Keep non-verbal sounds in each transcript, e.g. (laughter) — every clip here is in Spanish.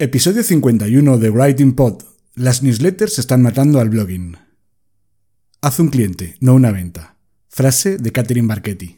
Episodio 51 de Writing Pod. Las newsletters están matando al blogging. Haz un cliente, no una venta. Frase de Catherine Barchetti.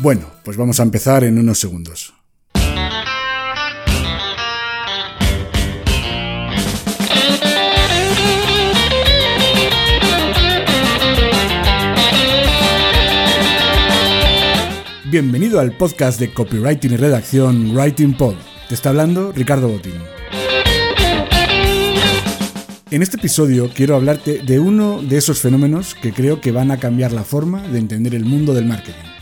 Bueno, pues vamos a empezar en unos segundos. Bienvenido al podcast de copywriting y redacción Writing Pod. Te está hablando Ricardo Botín. En este episodio quiero hablarte de uno de esos fenómenos que creo que van a cambiar la forma de entender el mundo del marketing.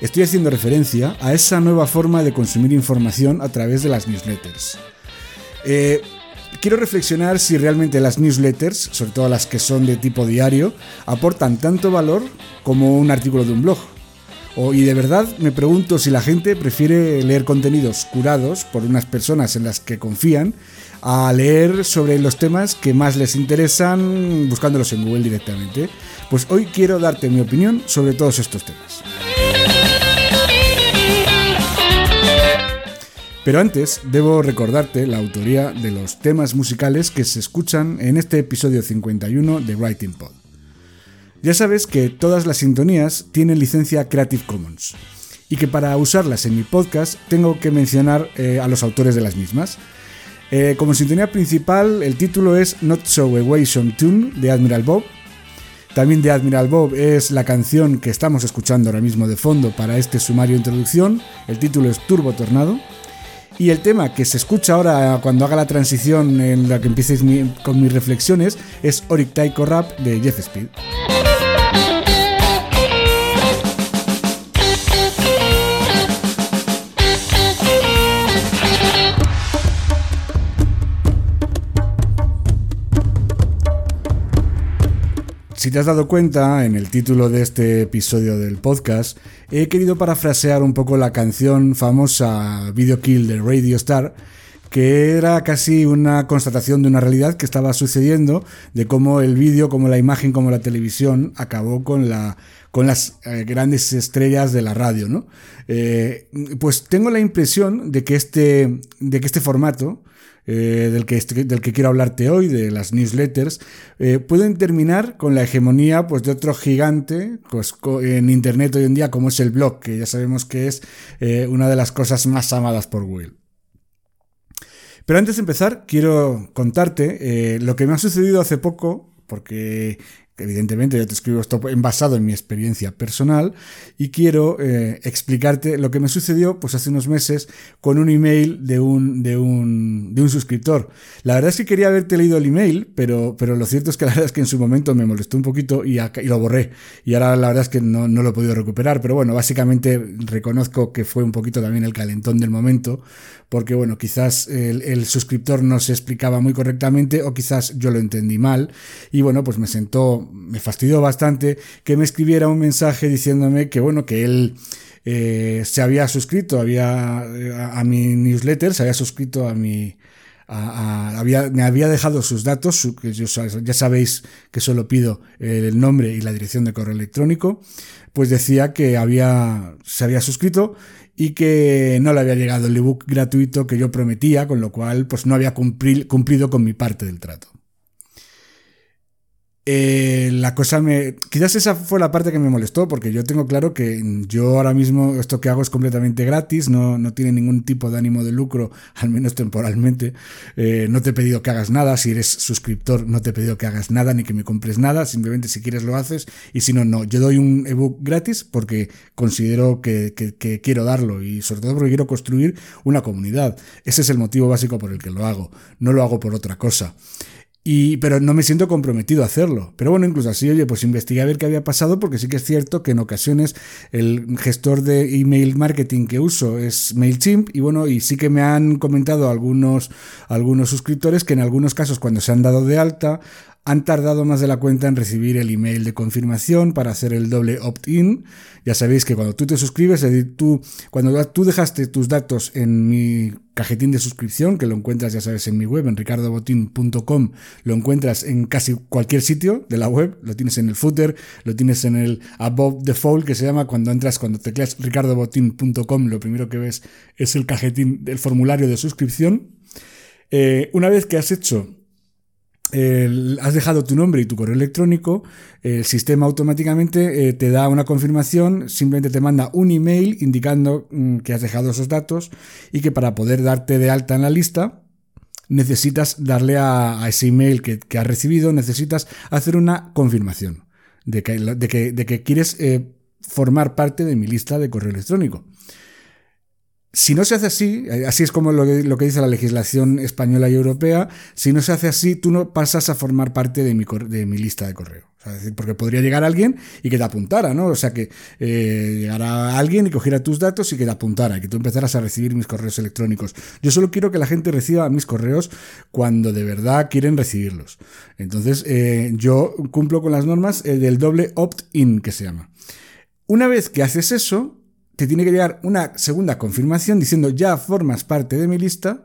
Estoy haciendo referencia a esa nueva forma de consumir información a través de las newsletters. Eh, quiero reflexionar si realmente las newsletters, sobre todo las que son de tipo diario, aportan tanto valor como un artículo de un blog. Y de verdad me pregunto si la gente prefiere leer contenidos curados por unas personas en las que confían a leer sobre los temas que más les interesan buscándolos en Google directamente. Pues hoy quiero darte mi opinión sobre todos estos temas. Pero antes debo recordarte la autoría de los temas musicales que se escuchan en este episodio 51 de Writing Pod. Ya sabes que todas las sintonías tienen licencia Creative Commons y que para usarlas en mi podcast tengo que mencionar eh, a los autores de las mismas. Eh, como sintonía principal, el título es Not So Away Some Tune de Admiral Bob. También de Admiral Bob es la canción que estamos escuchando ahora mismo de fondo para este sumario introducción. El título es Turbo Tornado. Y el tema que se escucha ahora cuando haga la transición en la que empieces con mis reflexiones es Oric Taiko Rap de Jeff Speed. Si te has dado cuenta, en el título de este episodio del podcast, he querido parafrasear un poco la canción famosa Video Kill de Radio Star, que era casi una constatación de una realidad que estaba sucediendo, de cómo el vídeo, como la imagen, como la televisión acabó con la con las eh, grandes estrellas de la radio. Eh, pues tengo la impresión de que este, de que este formato, eh, del, que del que quiero hablarte hoy, de las newsletters, eh, pueden terminar con la hegemonía pues, de otro gigante pues, en Internet hoy en día, como es el blog, que ya sabemos que es eh, una de las cosas más amadas por Google. Pero antes de empezar, quiero contarte lo que me ha sucedido hace poco, porque evidentemente yo te escribo esto basado en mi experiencia personal, y quiero eh, explicarte lo que me sucedió pues hace unos meses con un email de un, de un, de un suscriptor. La verdad es que quería haberte leído el email, pero, pero lo cierto es que la verdad es que en su momento me molestó un poquito y lo borré. Y ahora la verdad es que no, no lo he podido recuperar, pero bueno, básicamente reconozco que fue un poquito también el calentón del momento, porque bueno, quizás el, el suscriptor no se explicaba muy correctamente o quizás yo lo entendí mal y bueno, pues me sentó, me fastidió bastante que me escribiera un mensaje diciéndome que bueno, que él eh, se había suscrito había, eh, a, a mi newsletter, se había suscrito a mi, había, me había dejado sus datos, que ya sabéis que solo pido el nombre y la dirección de correo electrónico, pues decía que había, se había suscrito y que no le había llegado el ebook gratuito que yo prometía, con lo cual pues no había cumplido con mi parte del trato. Eh, la cosa me. Quizás esa fue la parte que me molestó, porque yo tengo claro que yo ahora mismo esto que hago es completamente gratis, no, no tiene ningún tipo de ánimo de lucro, (laughs) al menos temporalmente. Eh, no te he pedido que hagas nada, si eres suscriptor, no te he pedido que hagas nada ni que me compres nada, simplemente si quieres lo haces, y si no, no. Yo doy un ebook gratis porque considero que, que quiero darlo y sobre todo porque quiero construir una comunidad. Ese es el motivo básico por el que lo hago, no lo hago por otra cosa. Y, pero no me siento comprometido a hacerlo. Pero bueno, incluso así, oye, pues investigué a ver qué había pasado, porque sí que es cierto que en ocasiones el gestor de email marketing que uso es MailChimp, y bueno, y sí que me han comentado algunos, algunos suscriptores que en algunos casos cuando se han dado de alta han tardado más de la cuenta en recibir el email de confirmación para hacer el doble opt-in. Ya sabéis que cuando tú te suscribes, tú, cuando tú dejaste tus datos en mi cajetín de suscripción, que lo encuentras, ya sabes, en mi web, en ricardobotin.com, lo encuentras en casi cualquier sitio de la web, lo tienes en el footer, lo tienes en el above the fold, que se llama cuando entras, cuando tecleas ricardobotin.com, lo primero que ves es el cajetín del formulario de suscripción. Eh, una vez que has hecho has dejado tu nombre y tu correo electrónico, el sistema automáticamente eh, te da una confirmación, simplemente te manda un email indicando mm, que has dejado esos datos y que para poder darte de alta en la lista necesitas darle a, ese email que, has recibido, necesitas hacer una confirmación de que, de que, quieres eh, formar parte de mi lista de correo electrónico. Si no se hace así, eh, así es como lo que, dice la legislación española y europea, si no se hace así, tú no pasas a formar parte de mi, lista de correo. porque podría llegar alguien y que te apuntara, ¿no? O sea, que eh, llegara alguien y cogiera tus datos y que te apuntara, que tú empezaras a recibir mis correos electrónicos. Yo solo quiero que la gente reciba mis correos cuando de verdad quieren recibirlos. Entonces, eh, yo cumplo con las normas del doble opt-in, que se llama. Una vez que haces eso, te tiene que llegar una segunda confirmación diciendo ya formas parte de mi lista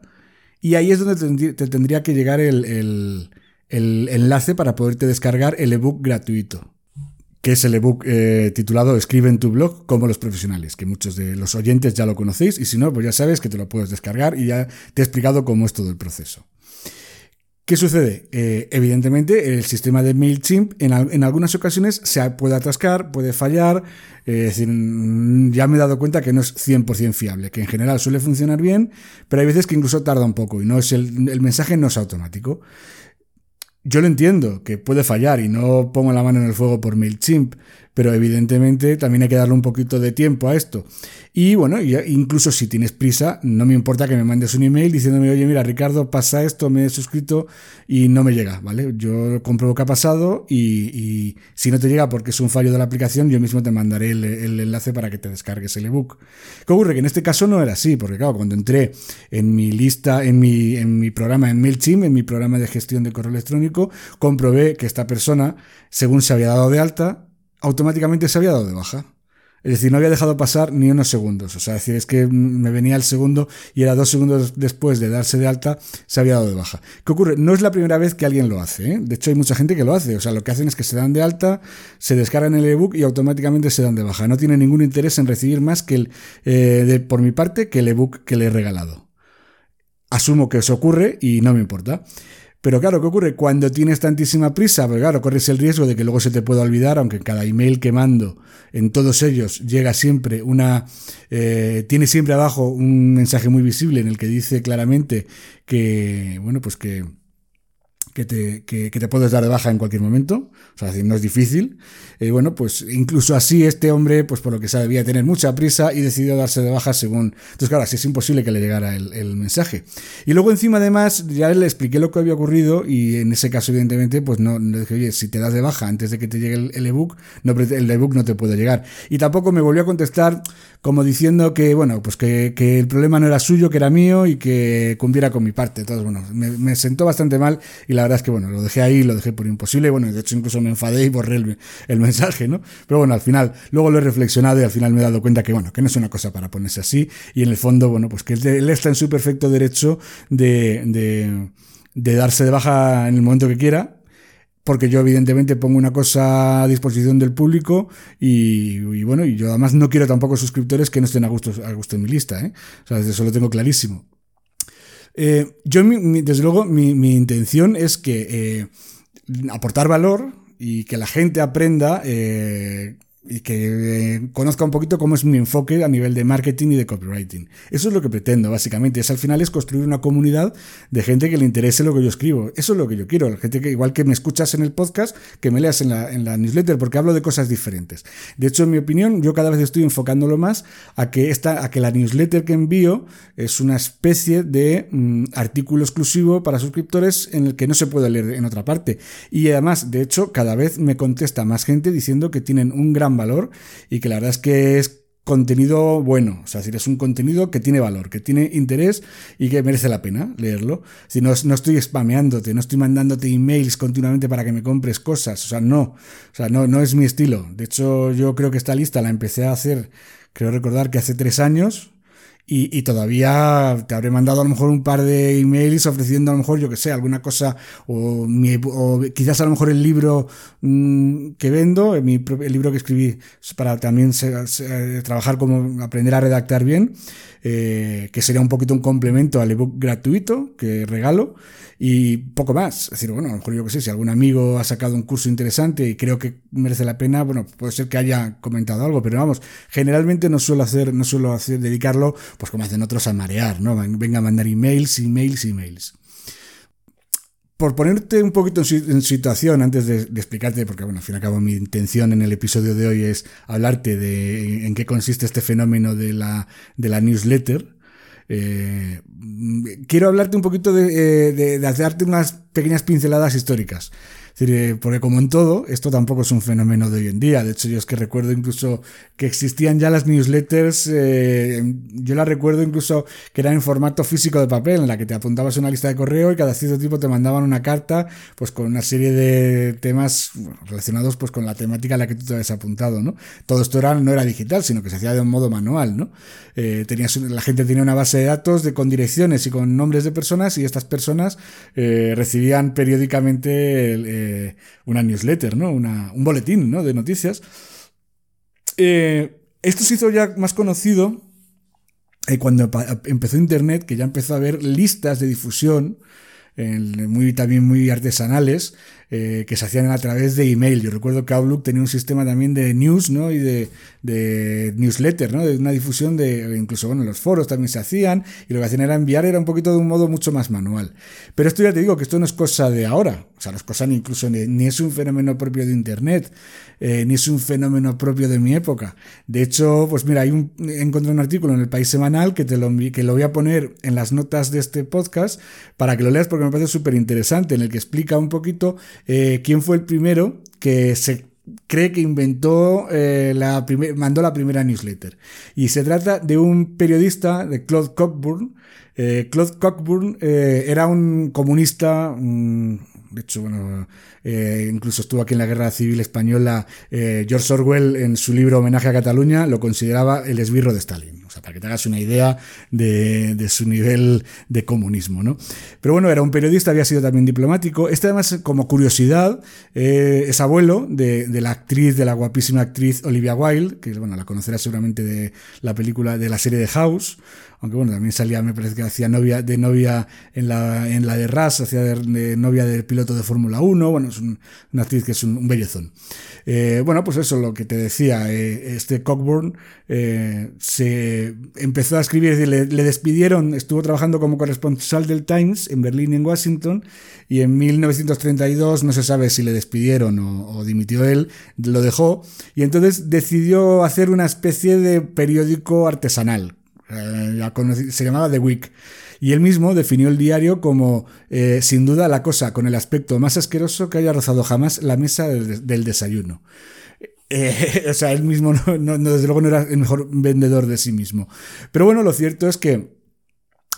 y ahí es donde te tendría que llegar el, enlace para poderte descargar el ebook gratuito que es el ebook eh, titulado Escribe en tu blog como los profesionales, que muchos de los oyentes ya lo conocéis y si no, pues ya sabes que te lo puedes descargar y ya te he explicado cómo es todo el proceso. ¿Qué sucede? Eh, evidentemente, el sistema de MailChimp en, algunas ocasiones se puede atascar, puede fallar. Es decir, mm, ya me he dado cuenta que no es 100% fiable, que en general suele funcionar bien, pero hay veces que incluso tarda un poco y no es el, el mensaje no es automático. Yo lo entiendo, que puede fallar y no pongo la mano en el fuego por MailChimp, pero evidentemente también hay que darle un poquito de tiempo a esto. Y bueno, incluso si tienes prisa, no me importa que me mandes un email diciéndome, oye, mira, Ricardo, pasa esto, me he suscrito y no me llega, ¿vale? Yo compruebo que ha pasado y, si no te llega porque es un fallo de la aplicación, yo mismo te mandaré el, enlace para que te descargues el ebook. ¿Qué ocurre? Que en este caso no era así, porque claro, cuando entré en mi lista, en mi, en mi programa, en MailChimp, en mi programa de gestión de correo electrónico, comprobé que esta persona, según se había dado de alta, automáticamente se había dado de baja. Es decir, no había dejado pasar ni unos segundos. O sea, es decir, es que me venía el segundo y era dos segundos después de darse de alta, se había dado de baja. ¿Qué ocurre? No es la primera vez que alguien lo hace. ¿eh? De hecho, hay mucha gente que lo hace. O sea, lo que hacen es que se dan de alta, se descargan el ebook y automáticamente se dan de baja. No tienen ningún interés en recibir más que el, eh, de, por mi parte, que el ebook que le he regalado. Asumo que eso ocurre y no me importa. Pero claro, ¿qué ocurre? Cuando tienes tantísima prisa, pues claro, corres el riesgo de que luego se te pueda olvidar, aunque cada email que mando, en todos ellos, llega siempre una, eh, tiene siempre abajo un mensaje muy visible en el que dice claramente que, bueno, pues que, que te, que, que, te puedes dar de baja en cualquier momento, o sea, no es difícil. Eh, bueno, pues incluso así este hombre, pues por lo que sabe, debía tener mucha prisa y decidió darse de baja según... Entonces, claro, así es imposible que le llegara el, el, mensaje. Y luego encima, además, ya le expliqué lo que había ocurrido y en ese caso, evidentemente, pues no, le dije, oye, si te das de baja antes de que te llegue el, ebook, no, el ebook no te puede llegar. Y tampoco me volvió a contestar como diciendo que, bueno, pues que, que el problema no era suyo, que era mío y que cumpliera con mi parte. Entonces, bueno, me, me sentó bastante mal y la la verdad es que, bueno, lo dejé ahí, lo dejé por imposible. Bueno, de hecho, incluso me enfadé y borré el, el, mensaje, ¿no? Pero bueno, al final, luego lo he reflexionado y al final me he dado cuenta que, bueno, que no es una cosa para ponerse así. Y en el fondo, bueno, pues que él está en su perfecto derecho de, de, de darse de baja en el momento que quiera porque yo evidentemente pongo una cosa a disposición del público y, bueno, y yo además no quiero tampoco suscriptores que no estén a gusto, a gusto en mi lista, ¿eh? O sea, eso lo tengo clarísimo. Eh, yo, desde luego, mi, intención es que eh, aportar valor y que la gente aprenda eh, y que eh, conozca un poquito cómo es mi enfoque a nivel de marketing y de copywriting. Eso es lo que pretendo, básicamente. Es al final es construir una comunidad de gente que le interese lo que yo escribo. Eso es lo que yo quiero. Gente que, igual que me escuchas en el podcast, que me leas en la, en la newsletter, porque hablo de cosas diferentes. De hecho, en mi opinión, yo cada vez estoy enfocándolo más a que, esta, a que la newsletter que envío es una especie de mm, artículo exclusivo para suscriptores en el que no se puede leer en otra parte. Y además, de hecho, cada vez me contesta más gente diciendo que tienen un gran valor y que la verdad es que es contenido bueno, o sea, es un contenido que tiene valor, que tiene interés y que merece la pena leerlo. Si no, no estoy spameándote, no estoy mandándote emails continuamente para que me compres cosas, o sea, no, o sea, no, no es mi estilo. De hecho, yo creo que esta lista la empecé a hacer, creo recordar que hace tres años, y, todavía te habré mandado a lo mejor un par de emails ofreciendo a lo mejor, yo que sé, alguna cosa, o, quizás a lo mejor el libro mm, que vendo, el, libro que escribí para también trabajar como aprender a redactar bien, eh, que sería un poquito un complemento al ebook gratuito que regalo y poco más. Es decir, bueno, a lo mejor yo que sé, si algún amigo ha sacado un curso interesante y creo que merece la pena, bueno, puede ser que haya comentado algo, pero vamos, generalmente no suelo hacer, no suelo hacer, dedicarlo, pues como hacen otros a marear, ¿no? Venga a mandar emails, emails, emails. Por ponerte un poquito en situación antes de, explicarte, porque bueno, al fin y al cabo mi intención en el episodio de hoy es hablarte de en qué consiste este fenómeno de la, de la newsletter, eh, quiero hablarte un poquito de, de, de, darte unas pequeñas pinceladas históricas. Eh, porque como en todo, esto tampoco es un fenómeno de hoy en día. De hecho, yo es que recuerdo incluso que existían ya las newsletters, eh, yo las recuerdo incluso que eran en formato físico de papel, en la que te apuntabas una lista de correo y cada cierto tiempo te mandaban una carta pues con una serie de temas relacionados pues con la temática a la que tú te habías apuntado, ¿no? Todo esto era, no era digital, sino que se hacía de un modo manual, ¿no? Eh, tenías, la gente tenía una base de datos de, con direcciones y con nombres de personas y estas personas recibían periódicamente el, eh, una newsletter, ¿no? un boletín ¿no? de noticias. Eh, esto se hizo ya más conocido eh, cuando empezó Internet, que ya empezó a haber listas de difusión muy, también muy artesanales, eh, que se hacían a través de email. Yo recuerdo que Outlook tenía un sistema también de news, ¿no? Y de, newsletter, ¿no? De una difusión de, incluso, bueno, los foros también se hacían, y lo que hacían era enviar, era un poquito de un modo mucho más manual. Pero esto ya te digo que esto no es cosa de ahora, o sea, no es cosa ni incluso ni, es un fenómeno propio de Internet, eh, ni es un fenómeno propio de mi época. De hecho, pues mira, hay un, encontré un artículo en el País Semanal que te lo, que lo voy a poner en las notas de este podcast para que lo leas porque me parece súper interesante, en el que explica un poquito eh, quién fue el primero que se cree que inventó eh, la mandó la primera newsletter. Y se trata de un periodista, de Claude Cockburn. Eh, Claude Cockburn era un comunista, de hecho, bueno, incluso estuvo aquí en la Guerra Civil Española. George Orwell, en su libro Homenaje a Cataluña, lo consideraba el esbirro de Stalin. Sea, para que te hagas una idea de, su nivel de comunismo, ¿no? Pero bueno, era un periodista, había sido también diplomático. Este además, como curiosidad, eh, es abuelo de, la actriz, de la guapísima actriz Olivia Wilde, que bueno, la conocerás seguramente de la película, de la serie de House, aunque bueno, también salía, me parece que hacía novia, de novia en la, en la de RAS, hacía de, novia del piloto de Fórmula 1, bueno, es una actriz que es un, bellezón. Eh, bueno, pues eso, lo que te decía, eh, este Cockburn se empezó a escribir, le, despidieron, estuvo trabajando como corresponsal del Times en Berlín y en Washington, y en 1932 no se sabe si le despidieron o, dimitió él, lo dejó, y entonces decidió hacer una especie de periódico artesanal, eh, se llamaba The Week. Y él mismo definió el diario como, eh, sin duda, la cosa con el aspecto más asqueroso que haya rozado jamás la mesa del desayuno. Eh, (laughs) o sea, él mismo, desde luego, no era el mejor vendedor de sí mismo. Pero bueno, lo cierto es que,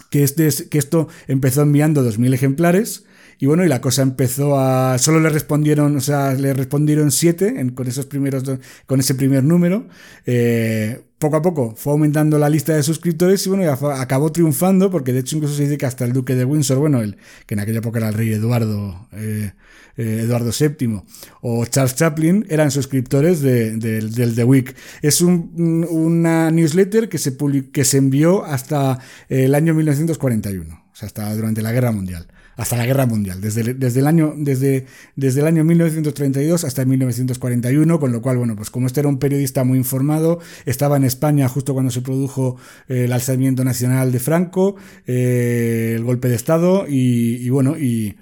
que, este, que esto empezó enviando 2.000 ejemplares Y bueno, y la cosa empezó a. Solo le respondieron, o sea, le respondieron siete con esos primeros, con ese primer número. Eh, poco a poco fue aumentando la lista de suscriptores y bueno, acabó triunfando porque de hecho incluso se dice que hasta el duque de Windsor, bueno, el, que en aquella época era el rey Eduardo, eh, eh, Eduardo VII, o Charles Chaplin, eran suscriptores de, del The Week. Es un, una newsletter que se, que se envió hasta el año 1941, o sea, hasta durante la Guerra Mundial hasta la Guerra Mundial, desde, desde, el año, desde, desde el año 1932 hasta 1941, con lo cual, bueno, pues como este era un periodista muy informado, estaba en España justo cuando se produjo eh, el alzamiento nacional de Franco, eh, el golpe de Estado, y, y bueno, y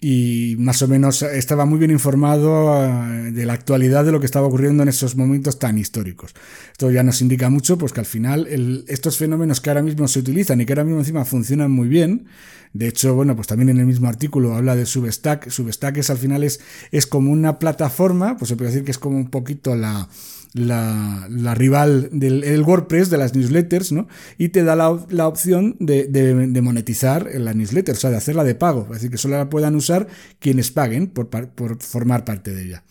y más o menos estaba muy bien informado eh, de la actualidad de lo que estaba ocurriendo en esos momentos tan históricos. Esto ya nos indica mucho, pues que al final estos fenómenos que ahora mismo se utilizan y que ahora mismo encima funcionan muy bien, de hecho, bueno, pues también en el mismo artículo habla de Substack. Substack es al final es, es como una plataforma, pues se puede decir que es como un poquito la, la, la rival del WordPress, de las newsletters, ¿no? Y te da la, la opción de, de, monetizar la newsletter, o sea, de hacerla de pago. Es decir, que solo la puedan usar quienes paguen por, por formar parte de ella.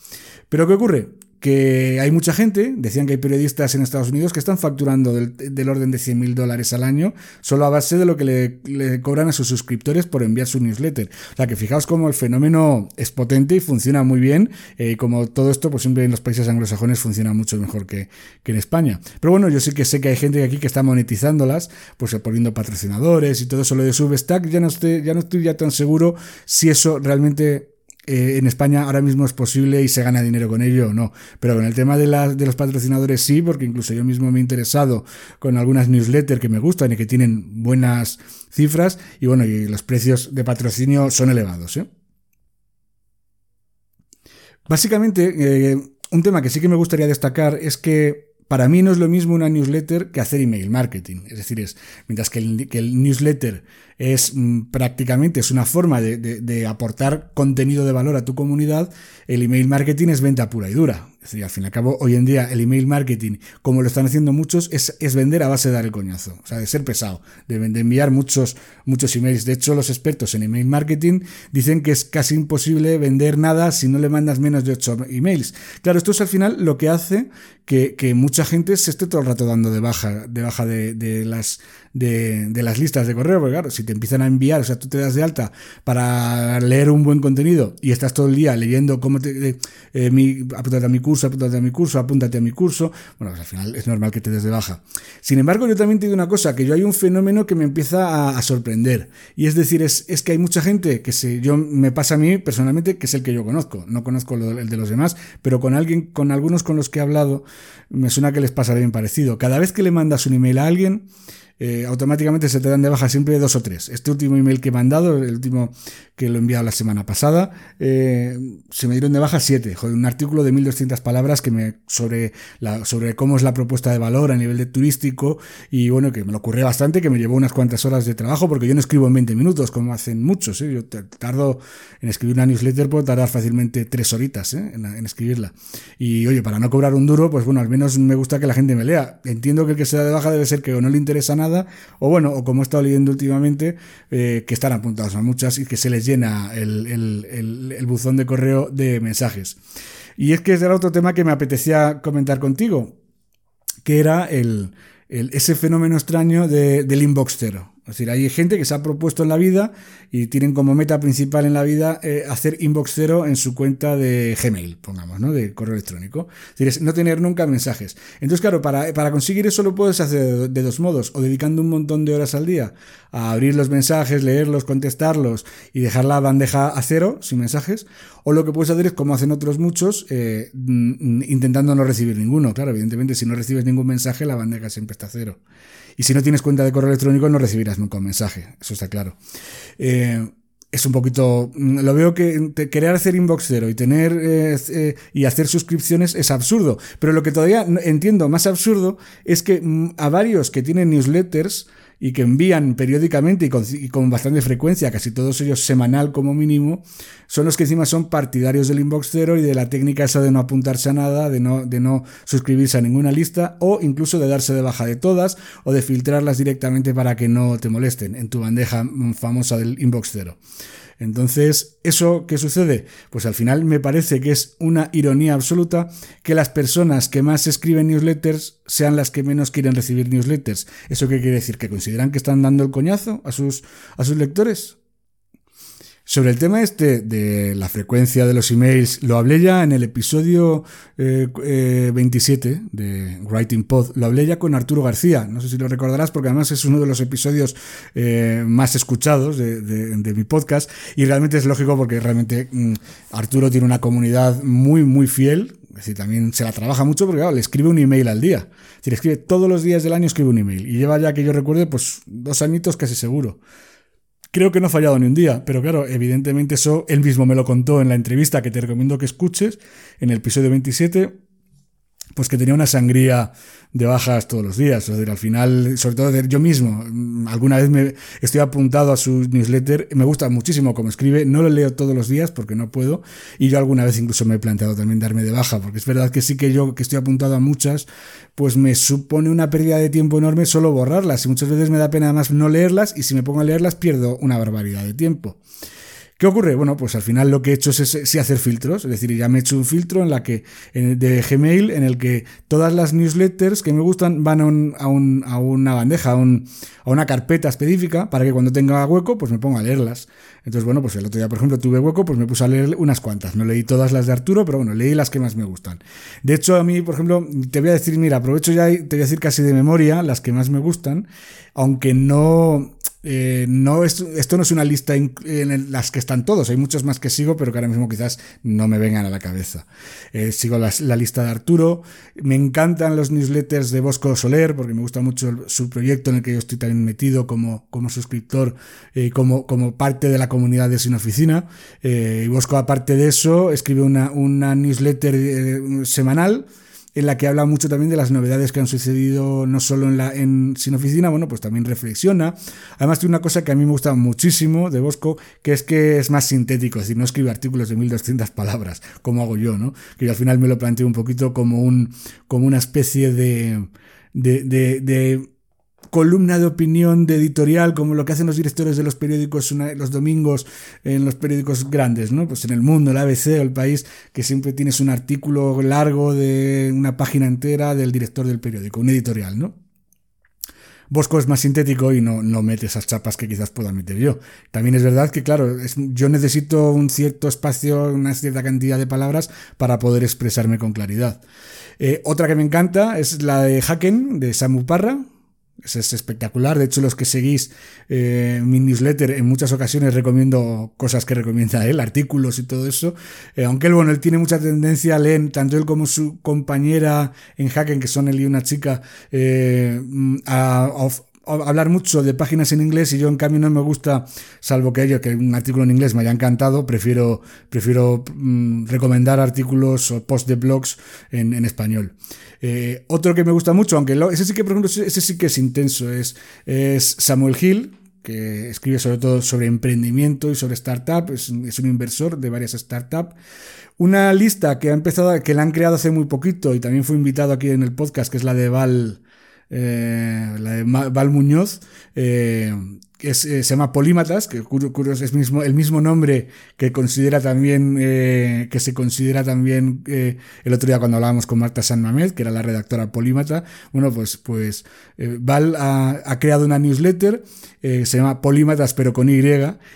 Pero ¿qué ocurre? Que hay mucha gente, decían que hay periodistas en Estados Unidos que están facturando del, orden de 100 mil dólares al año solo a base de lo que le, cobran a sus suscriptores por enviar su newsletter. O sea que fijaos cómo el fenómeno es potente y funciona muy bien, eh, como todo esto pues siempre en los países anglosajones funciona mucho mejor que, que, en España. Pero bueno, yo sí que sé que hay gente aquí que está monetizándolas, pues poniendo patrocinadores y todo eso lo de Substack, ya no estoy, ya no estoy ya tan seguro si eso realmente eh, en España ahora mismo es posible y se gana dinero con ello o no. Pero con el tema de, de los patrocinadores sí, porque incluso yo mismo me he interesado con algunas newsletters que me gustan y que tienen buenas cifras y bueno, y los precios de patrocinio son elevados. ¿eh? Básicamente, eh, un tema que sí que me gustaría destacar es que para mí no es lo mismo una newsletter que hacer email marketing. Es decir, es, mientras que el, newsletter es mm, prácticamente es una forma de, aportar contenido de valor a tu comunidad, el email marketing es venta pura y dura. Es decir, al fin y al cabo, hoy en día el email marketing, como lo están haciendo muchos, es, es vender a base de dar el coñazo, o sea, de ser pesado, de, de, enviar muchos, muchos emails. De hecho, los expertos en email marketing dicen que es casi imposible vender nada si no le mandas menos de 8 emails. Claro, esto es al final lo que hace que, que mucha gente se esté todo el rato dando de baja, de baja de, de las, de, las listas de correo, porque claro, si te empiezan a enviar, o sea, tú te das de alta para leer un buen contenido y estás todo el día leyendo cómo te, eh, mi, apúntate a mi curso, apúntate a mi curso, apúntate a mi curso, bueno, pues al final es normal que te des de baja. Sin embargo, yo también te digo una cosa, que yo hay un fenómeno que me empieza a, sorprender, y es decir, es, es, que hay mucha gente que se, yo, me pasa a mí personalmente, que es el que yo conozco, no conozco el de los demás, pero con alguien, con algunos con los que he hablado, me suena que les pasa bien parecido. Cada vez que le mandas un email a alguien, eh, automáticamente se te dan de baja siempre dos o tres. Este último email que he mandado, el último que lo he enviado la semana pasada, eh, se me dieron de baja siete. Joder, un artículo de 1200 palabras que me, sobre, la, sobre cómo es la propuesta de valor a nivel de turístico y bueno, que me lo ocurrió bastante, que me llevó unas cuantas horas de trabajo porque yo no escribo en 20 minutos como hacen muchos. ¿eh? Yo tardo en escribir una newsletter, puedo tardar fácilmente tres horitas en, en, escribirla. Y oye, para no cobrar un duro, pues bueno, al menos me gusta que la gente me lea. Entiendo que el que se da de baja debe ser que no le interesa nada o bueno, o como he estado leyendo últimamente, eh, que están apuntados a muchas y que se les llena el, buzón de correo de mensajes. Y es que era otro tema que me apetecía comentar contigo, que era el, ese fenómeno extraño del inbox cero. Es decir, hay gente que se ha propuesto en la vida y tienen como meta principal en la vida eh, hacer inbox cero en su cuenta de Gmail, pongamos, ¿no? De correo electrónico. Es decir, no tener nunca mensajes. Entonces, claro, para, para conseguir eso lo puedes hacer de, dos modos. O dedicando un montón de horas al día a abrir los mensajes, leerlos, contestarlos y dejar la bandeja a cero, sin mensajes. O lo que puedes hacer es, como hacen otros muchos, eh, mm, intentando no recibir ninguno. Claro, evidentemente, si no recibes ningún mensaje, la bandeja siempre está a cero. Y si no tienes cuenta de correo electrónico, no recibirás nunca un mensaje. Eso está claro. Eh, es un poquito. Mm, lo veo que querer hacer inbox cero y tener eh, eh, y hacer suscripciones es absurdo. Pero lo que todavía entiendo más absurdo es que mm, a varios que tienen newsletters y que envían periódicamente y con, bastante frecuencia, casi todos ellos semanal como mínimo, son los que encima son partidarios del inbox cero y de la técnica esa de no apuntarse a nada, de no, de no suscribirse a ninguna lista o incluso de darse de baja de todas o de filtrarlas directamente para que no te molesten en tu bandeja famosa del inbox cero. Entonces, ¿eso qué sucede? Pues al final me parece que es una ironía absoluta que las personas que más escriben newsletters sean las que menos quieren recibir newsletters. ¿Eso qué quiere decir? ¿Que consideran que están dando el coñazo a sus, a sus lectores? Sobre el tema este de la frecuencia de los emails, lo hablé ya en el episodio 27 eh, de Writing Pod, lo hablé ya con Arturo García, no sé si lo recordarás porque además es uno de los episodios eh, más escuchados de, mi podcast. Y realmente es lógico porque realmente mm, Arturo tiene una comunidad muy muy fiel, es decir, también se la trabaja mucho porque le escribe un email al día, es decir, escribe todos los días del año escribe un email. Y lleva ya que yo recuerde pues dos añitos casi seguro. Creo que no ha fallado ni un día, pero claro, evidentemente eso él mismo me lo contó en la entrevista que te recomiendo que escuches, en el episodio 27, pues que tenía una sangría de bajas todos los días. O sea, al final, sobre todo yo mismo, mm, alguna vez me estoy apuntado a su newsletter, me gusta muchísimo como escribe, no lo leo todos los días porque no puedo, y yo alguna vez incluso me he planteado también darme de baja, porque es verdad que sí que yo que estoy apuntado a muchas, pues me supone una pérdida de tiempo enorme solo borrarlas, y muchas veces me da pena más no leerlas, y si me pongo a leerlas pierdo una barbaridad de tiempo. ¿Qué ocurre? Bueno, pues al final lo que he hecho es, sí hacer filtros, es decir, ya me he hecho un filtro en la que de Gmail en el que todas las newsletters que me gustan van a, una bandeja, a, una carpeta específica para que cuando tenga hueco pues me ponga a leerlas. Entonces, bueno, pues el otro día, por ejemplo, tuve hueco, pues me puse a leer unas cuantas. No leí todas las de Arturo, pero bueno, leí las que más me gustan. De hecho, a mí, por ejemplo, te voy a decir, mira, aprovecho ya, te voy a decir casi de memoria las que más me gustan, aunque no eh, no esto no es una lista en, las que están todos, hay muchos más que sigo, pero que ahora mismo quizás no me vengan a la cabeza. Eh, sigo la lista de Arturo, me encantan los newsletters de Bosco Soler, porque me gusta mucho su proyecto en el que yo estoy también metido como, como suscriptor, eh, como, como parte de la comunidad de Sin Oficina. y Bosco, aparte de eso, escribe una, una newsletter semanal en la que habla mucho también de las novedades que han sucedido no solo en, la, en Sin Oficina, bueno, pues también reflexiona. Además tiene una cosa que a mí me gusta muchísimo de Bosco, que es que es más sintético, es decir, no escribe artículos de 1200 palabras, como hago yo, ¿no? Que yo al final me lo planteo un poquito como, un, como una especie de, de, de columna de opinión de editorial, como lo que hacen los directores de los periódicos los domingos en los periódicos grandes, ¿no? Pues en el mundo, el ABC o el país, que siempre tienes un artículo largo de una página entera del director del periódico, un editorial, ¿no? Bosco es más sintético y no, no mete esas chapas que quizás pueda meter yo. También es verdad que, claro, yo necesito un cierto espacio, una cierta cantidad de palabras para poder expresarme con claridad. Eh, otra que me encanta es la de Haken, de Samu Parra, es, espectacular. De hecho, los que seguís eh, mi newsletter, en muchas ocasiones recomiendo cosas que recomienda (laughs) él, artículos y todo eso. Eh, aunque él, bueno, él tiene mucha tendencia a leer, tanto él como su compañera en Hacken, que son él y una chica, eh, a, hablar mucho de páginas en inglés y yo en cambio no me gusta, salvo que ello, que un artículo en inglés me haya encantado, prefiero, prefiero mm, recomendar artículos o posts de blogs en, español. Eh, otro que me gusta mucho, aunque ese sí que, por ejemplo, ese sí que es intenso, es, Samuel Hill, que escribe sobre todo sobre emprendimiento y sobre startup, es, es un inversor de varias startups. Una lista que ha empezado, que la han creado hace muy poquito y también fue invitado aquí en el podcast, que es la de Val, eh, la de Val Muñoz, eh, que eh, se llama Polímatas, que curioso es mismo, el mismo nombre que considera también, eh, que se considera también eh, el otro día cuando hablábamos con Marta San Mamed, que era la redactora Polímata. Bueno, pues, pues Val ha, ha, creado una newsletter, se llama Polímatas pero con Y,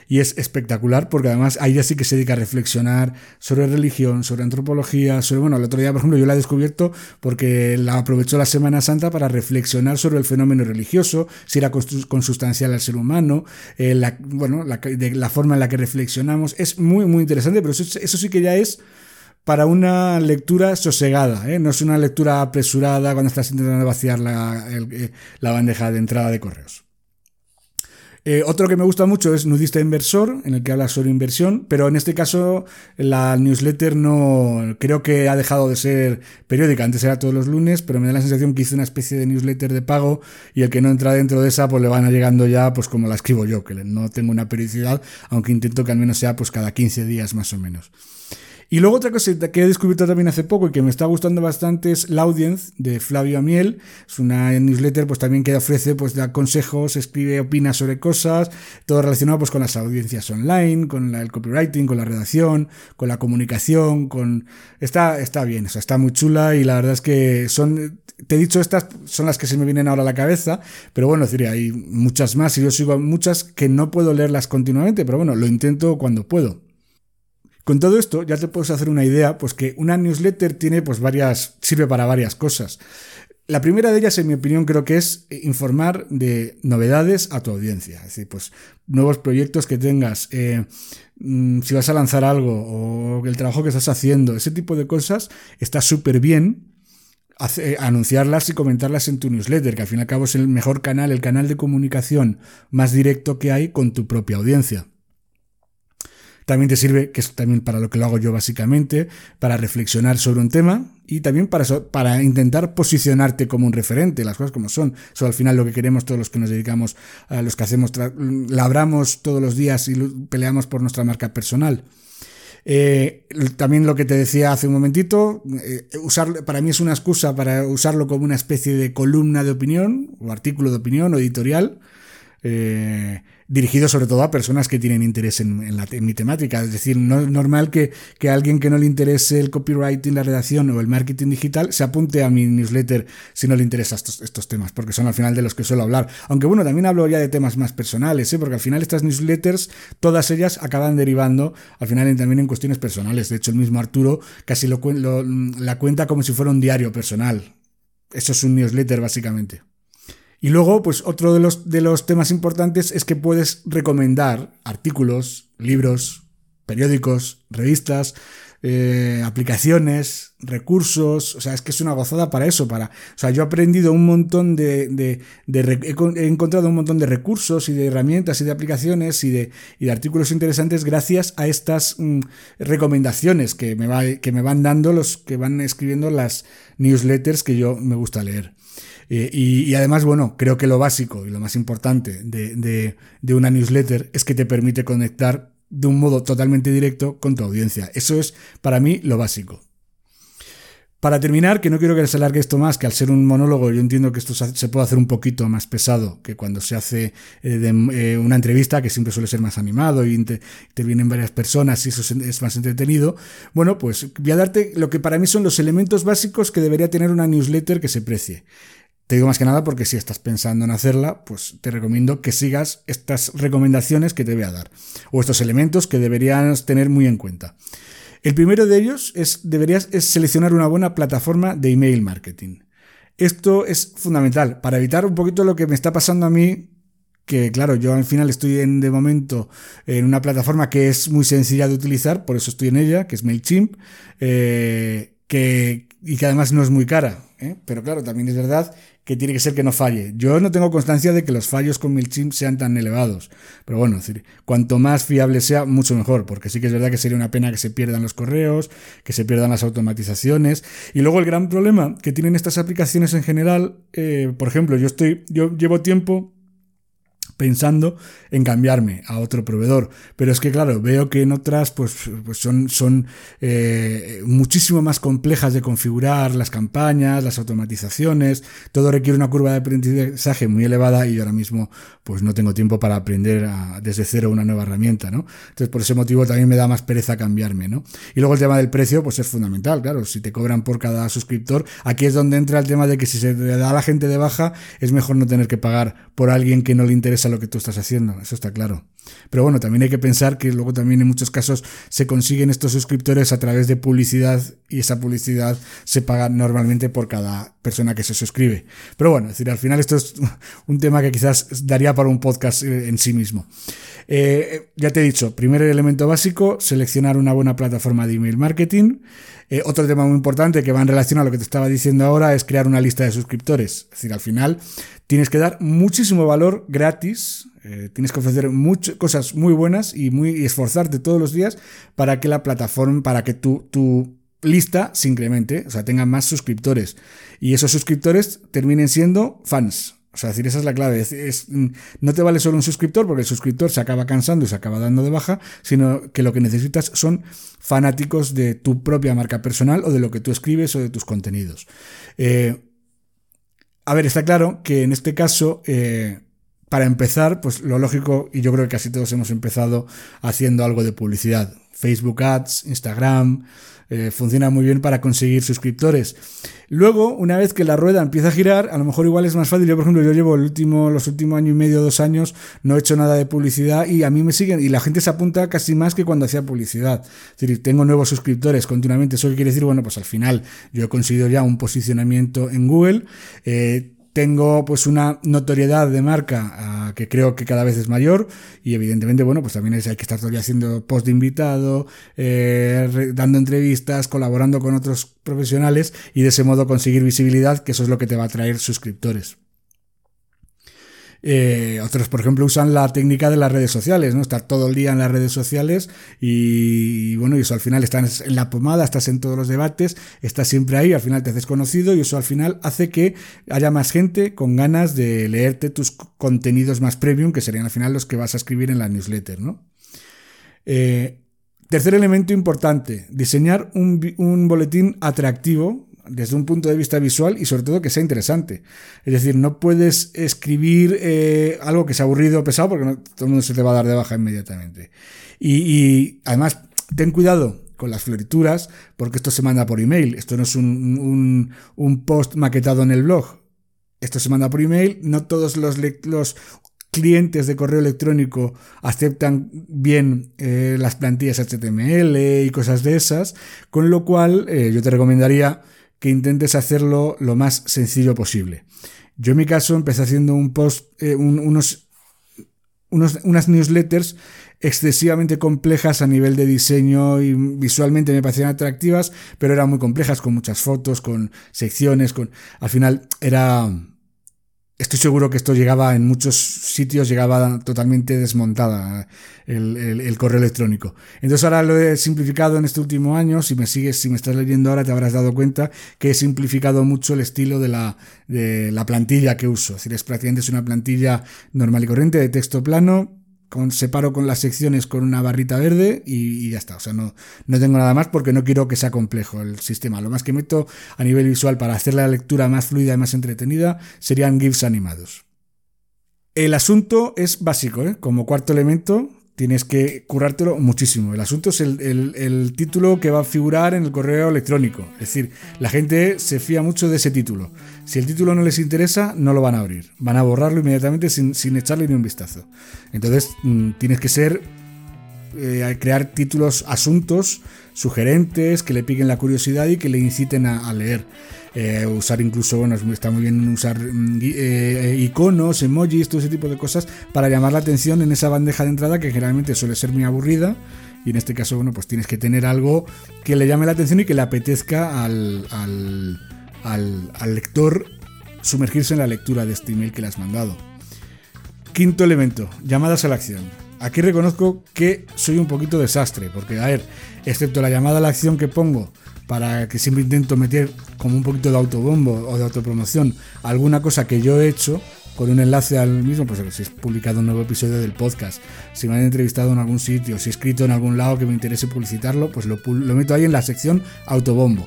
y es espectacular porque además ahí ya sí que se dedica a reflexionar sobre religión, sobre antropología, sobre, bueno, el otro día, por ejemplo, yo la he descubierto porque la aprovechó la Semana Santa para reflexionar sobre el fenómeno religioso, si era consustancial al ser humano, eh, la, bueno, la, de la forma en la que reflexionamos. Es muy, muy interesante, pero eso, sí que ya es para una lectura sosegada, ¿eh? no es una lectura apresurada cuando estás intentando vaciar la, eh, la bandeja de entrada de correos. Eh, otro que me gusta mucho es Nudista Inversor, en el que habla sobre inversión, pero en este caso la newsletter no creo que ha dejado de ser periódica. Antes era todos los lunes, pero me da la sensación que hice una especie de newsletter de pago y el que no entra dentro de esa, pues le van llegando ya, pues como la escribo yo, que no tengo una periodicidad, aunque intento que al menos sea pues cada 15 días más o menos. Y luego otra cosa que he descubierto también hace poco y que me está gustando bastante es La Audience de Flavio Amiel. Es una newsletter pues también que ofrece pues da consejos, escribe, opina sobre cosas, todo relacionado pues con las audiencias online, con el copywriting, con la redacción, con la comunicación, con está está bien, está muy chula y la verdad es que son te he dicho estas son las que se me vienen ahora a la cabeza, pero bueno, decir, hay muchas más y yo sigo muchas que no puedo leerlas continuamente, pero bueno, lo intento cuando puedo. Con todo esto ya te puedes hacer una idea, pues que una newsletter tiene pues varias, sirve para varias cosas. La primera de ellas, en mi opinión, creo que es informar de novedades a tu audiencia. Es decir, pues nuevos proyectos que tengas, eh, mm, si vas a lanzar algo o el trabajo que estás haciendo, ese tipo de cosas está súper bien eh, anunciarlas y comentarlas en tu newsletter, que al fin y al cabo es el mejor canal, el canal de comunicación más directo que hay con tu propia audiencia. También te sirve, que es también para lo que lo hago yo básicamente, para reflexionar sobre un tema y también para, para intentar posicionarte como un referente, las cosas como son. Eso al final lo que queremos todos los que nos dedicamos, a los que hacemos, labramos todos los días y peleamos por nuestra marca personal. Eh, también lo que te decía hace un momentito, eh, usar, para mí es una excusa para usarlo como una especie de columna de opinión, o artículo de opinión, o editorial. Eh, dirigido sobre todo a personas que tienen interés en, mi temática. Es decir, no es normal que, alguien que no le interese el copywriting, la redacción o el marketing digital se apunte a mi newsletter si no le interesan estos, temas, porque son al final de los que suelo hablar. Aunque bueno, también hablo ya de temas más personales, ¿eh? porque al final estas newsletters, todas ellas acaban derivando al final también en cuestiones personales. De hecho, el mismo Arturo casi lo, lo, la cuenta como si fuera un diario personal. Eso es un newsletter básicamente. Y luego, pues otro de los, de los temas importantes es que puedes recomendar artículos, libros, periódicos, revistas, eh, aplicaciones, recursos, o sea, es que es una gozada para eso, para, o sea, yo he aprendido un montón de, he encontrado un montón de recursos y de herramientas y de aplicaciones y de, y de artículos interesantes gracias a estas mm, recomendaciones que me, va, que me van dando los que van escribiendo las newsletters que yo me gusta leer. Eh, y, además, bueno, creo que lo básico y lo más importante de, una newsletter es que te permite conectar de un modo totalmente directo con tu audiencia. Eso es para mí lo básico. Para terminar, que no quiero que se alargue esto más, que al ser un monólogo yo entiendo que esto se puede hacer un poquito más pesado que cuando se hace eh, eh, una entrevista, que siempre suele ser más animado y intervienen varias personas y eso es más entretenido. Bueno, pues voy a darte lo que para mí son los elementos básicos que debería tener una newsletter que se precie. Te digo más que nada porque si estás pensando en hacerla, pues te recomiendo que sigas estas recomendaciones que te voy a dar, o estos elementos que deberías tener muy en cuenta. El primero de ellos es, deberías es seleccionar una buena plataforma de email marketing. Esto es fundamental para evitar un poquito lo que me está pasando a mí, que claro, yo al final estoy en, de momento en una plataforma que es muy sencilla de utilizar, por eso estoy en ella, que es MailChimp, eh, que, y que además no es muy cara. ¿eh? Pero claro, también es verdad que tiene que ser que no falle. Yo no tengo constancia de que los fallos con MailChimp sean tan elevados. Pero bueno, decir, cuanto más fiable sea, mucho mejor, porque sí que es verdad que sería una pena que se pierdan los correos, que se pierdan las automatizaciones. Y luego el gran problema que tienen estas aplicaciones en general, eh, por ejemplo, yo estoy, yo llevo tiempo pensando en cambiarme a otro proveedor. Pero es que, claro, veo que en otras pues, pues son, son eh, muchísimo más complejas de configurar las campañas, las automatizaciones, todo requiere una curva de aprendizaje muy elevada y yo ahora mismo pues no tengo tiempo para aprender desde cero una nueva herramienta, ¿no? Entonces por ese motivo también me da más pereza cambiarme, ¿no? Y luego el tema del precio pues es fundamental, claro, si te cobran por cada suscriptor, aquí es donde entra el tema de que si se da a la gente de baja es mejor no tener que pagar por alguien que no le interesa lo que tú estás haciendo, eso está claro. Pero bueno, también hay que pensar que luego también en muchos casos se consiguen estos suscriptores a través de publicidad y esa publicidad se paga normalmente por cada persona que se suscribe. Pero bueno, decir, al final esto es (laughs) un tema que quizás daría para un podcast eh, en sí mismo. Eh, ya te he dicho, primer elemento básico, seleccionar una buena plataforma de email marketing. Eh, otro tema muy importante que va en relación a lo que te estaba diciendo ahora es crear una lista de suscriptores. Es decir, al final tienes que dar muchísimo valor gratis, eh, tienes que ofrecer muchas cosas muy buenas y, muy, esforzarte todos los días para que la plataforma, para que tu, tu lista se incremente, o sea, tenga más suscriptores. Y esos suscriptores terminen siendo fans. O sea, decir, esa es la clave. Es, no te vale solo un suscriptor, porque el suscriptor se acaba cansando y se acaba dando de baja, sino que lo que necesitas son fanáticos de tu propia marca personal o de lo que tú escribes o de tus contenidos. Eh, a ver, está claro que en este caso, eh, para empezar, pues lo lógico, y yo creo que casi todos hemos empezado haciendo algo de publicidad. Facebook Ads, Instagram, eh, funciona muy bien para conseguir suscriptores. Luego, una vez que la rueda empieza a girar, a lo mejor igual es más fácil. Yo, por ejemplo, yo llevo el último, los últimos año y medio, dos años, no he hecho nada de publicidad y a mí me siguen y la gente se apunta casi más que cuando hacía publicidad. Es decir, tengo nuevos suscriptores continuamente. ¿Eso quiere decir? Bueno, pues al final yo he conseguido ya un posicionamiento en Google. Eh, tengo pues una notoriedad de marca ah, que creo que cada vez es mayor y evidentemente bueno pues también hay que estar todavía haciendo post de invitado eh, dando entrevistas colaborando con otros profesionales y de ese modo conseguir visibilidad que eso es lo que te va a traer suscriptores eh, otros, por ejemplo, usan la técnica de las redes sociales, ¿no? Estar todo el día en las redes sociales y, bueno, y eso al final estás en la pomada, estás en todos los debates, estás siempre ahí, al final te haces conocido y eso al final hace que haya más gente con ganas de leerte tus contenidos más premium, que serían al final los que vas a escribir en la newsletter, ¿no? Eh, tercer elemento importante, diseñar un, un boletín atractivo desde un punto de vista visual y sobre todo que sea interesante. Es decir, no puedes escribir eh, algo que sea aburrido o pesado porque todo el mundo se te va a dar de baja inmediatamente. Y, además, ten cuidado con las florituras porque esto se manda por email. Esto no es un, un, post maquetado en el blog. Esto se manda por email. No todos los, los clientes de correo electrónico aceptan bien eh, las plantillas HTML y cosas de esas, con lo cual eh, yo te recomendaría que intentes hacerlo lo más sencillo posible. Yo en mi caso empecé haciendo un post, eh, unos, unos, unas newsletters excesivamente complejas a nivel de diseño y visualmente me parecían atractivas, pero eran muy complejas, con muchas fotos, con secciones, con... Al final era Estoy seguro que esto llegaba en muchos sitios, llegaba totalmente desmontada el, correo electrónico. Entonces ahora lo he simplificado en este último año. Si me sigues, si me estás leyendo ahora, te habrás dado cuenta que he simplificado mucho el estilo de la, de la plantilla que uso. Es decir, es prácticamente una plantilla normal y corriente de texto plano, separo con las secciones con una barrita verde y, ya está. O sea, no, no tengo nada más porque no quiero que sea complejo el sistema. Lo más que meto a nivel visual para hacer la lectura más fluida y más entretenida serían GIFs animados. El asunto es básico, ¿eh? como cuarto elemento, tienes que currártelo muchísimo. El asunto es el, título que va a figurar en el correo electrónico. Es decir, la gente se fía mucho de ese título. Si el título no les interesa, no lo van a abrir. Van a borrarlo inmediatamente sin, echarle ni un vistazo. Entonces, mm, tienes que ser eh, crear títulos, asuntos sugerentes, que le piquen la curiosidad y que le inciten a, leer. Eh, usar incluso, bueno, está muy bien usar mm, eh, iconos, emojis, todo ese tipo de cosas para llamar la atención en esa bandeja de entrada que generalmente suele ser muy aburrida. Y en este caso, bueno, pues tienes que tener algo que le llame la atención y que le apetezca al, al, al lector sumergirse en la lectura de este email que le has mandado. Quinto elemento, llamadas a la acción. Aquí reconozco que soy un poquito desastre, porque, a ver, excepto la llamada a la acción que pongo para que siempre intento meter como un poquito de autobombo o de autopromoción alguna cosa que yo he hecho con un enlace al mismo, pues si he publicado un nuevo episodio del podcast, si me han entrevistado en algún sitio, si he escrito en algún lado que me interese publicitarlo, pues lo, meto ahí en la sección autobombo.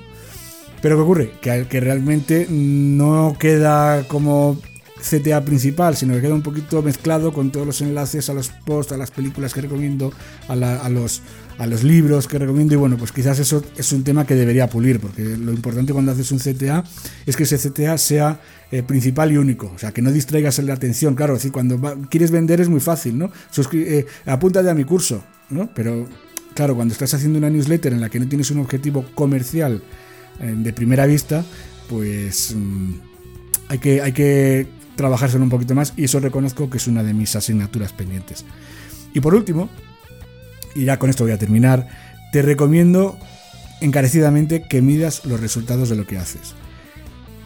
Pero ¿qué ocurre? Que, que realmente no queda como CTA principal, sino que queda un poquito mezclado con todos los enlaces a los posts, a las películas que recomiendo, a, los, a los libros que recomiendo. Y bueno, pues quizás eso es un tema que debería pulir, porque lo importante cuando haces un CTA es que ese CTA sea eh, principal y único, o sea, que no distraigas la atención. Claro, decir, cuando quieres vender es muy fácil, ¿no? Eh, apúntate a mi curso, ¿no? Pero claro, cuando estás haciendo una newsletter en la que no tienes un objetivo comercial eh, de primera vista, pues mm, hay, que, hay que trabajárselo un poquito más y eso reconozco que es una de mis asignaturas pendientes. Y por último, y ya con esto voy a terminar, te recomiendo encarecidamente que midas los resultados de lo que haces.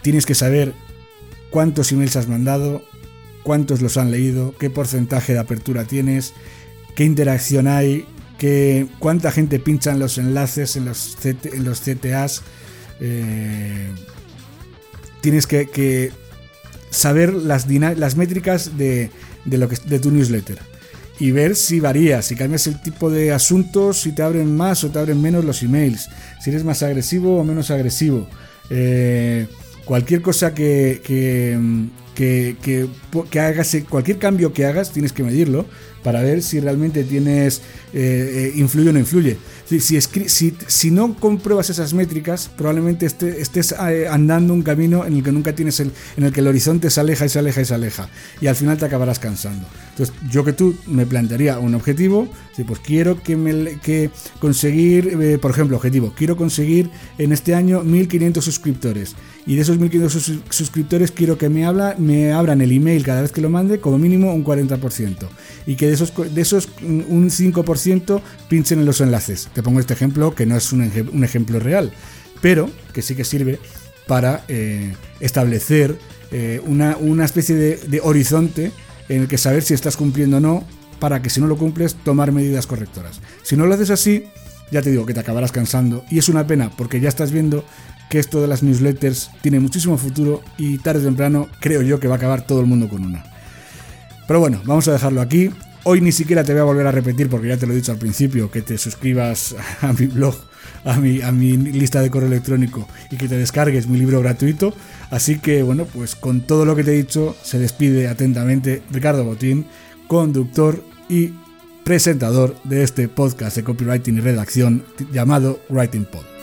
Tienes que saber cuántos emails has mandado, cuántos los han leído, qué porcentaje de apertura tienes, qué interacción hay, qué, cuánta gente pincha en los enlaces, en los, los CTAs. Eh, tienes que saber las, métricas de, lo que, de tu newsletter y ver si varía, si cambias el tipo de asuntos, si te abren más o te abren menos los emails, si eres más agresivo o menos agresivo. Eh, cualquier cosa que, que, que, hagas, cualquier cambio que hagas, tienes que medirlo para ver si realmente tienes, eh, eh, influye o no influye. Si, si, si, no compruebas esas métricas, probablemente estés eh, andando un camino en el que nunca tienes el, en el que el horizonte se aleja y se aleja y se aleja. Y al final te acabarás cansando. Entonces, yo que tú me plantearía un objetivo, si pues quiero que, me, conseguir, por ejemplo, objetivo, quiero conseguir en este año 1500 suscriptores. Y de esos 1500 suscriptores quiero que me, habla, me abran el email cada vez que lo mande como mínimo un 40%. Y que de esos, de esos un 5% pinchen en los enlaces. Te pongo este ejemplo que no es un, ejemplo real, pero que sí que sirve para eh, establecer eh, una, especie de, horizonte en el que saber si estás cumpliendo o no, para que si no lo cumples, tomar medidas correctoras. Si no lo haces así, ya te digo que te acabarás cansando. Y es una pena, porque ya estás viendo que esto de las newsletters tiene muchísimo futuro y tarde o temprano creo yo que va a acabar todo el mundo con una. Pero bueno, vamos a dejarlo aquí. Hoy ni siquiera te voy a volver a repetir porque ya te lo he dicho al principio, que te suscribas a mi blog, a mi, a mi lista de correo electrónico y que te descargues mi libro gratuito. Así que bueno, pues con todo lo que te he dicho, se despide atentamente Ricardo Botín, conductor y presentador de este podcast de copywriting y redacción llamado Writing Pod.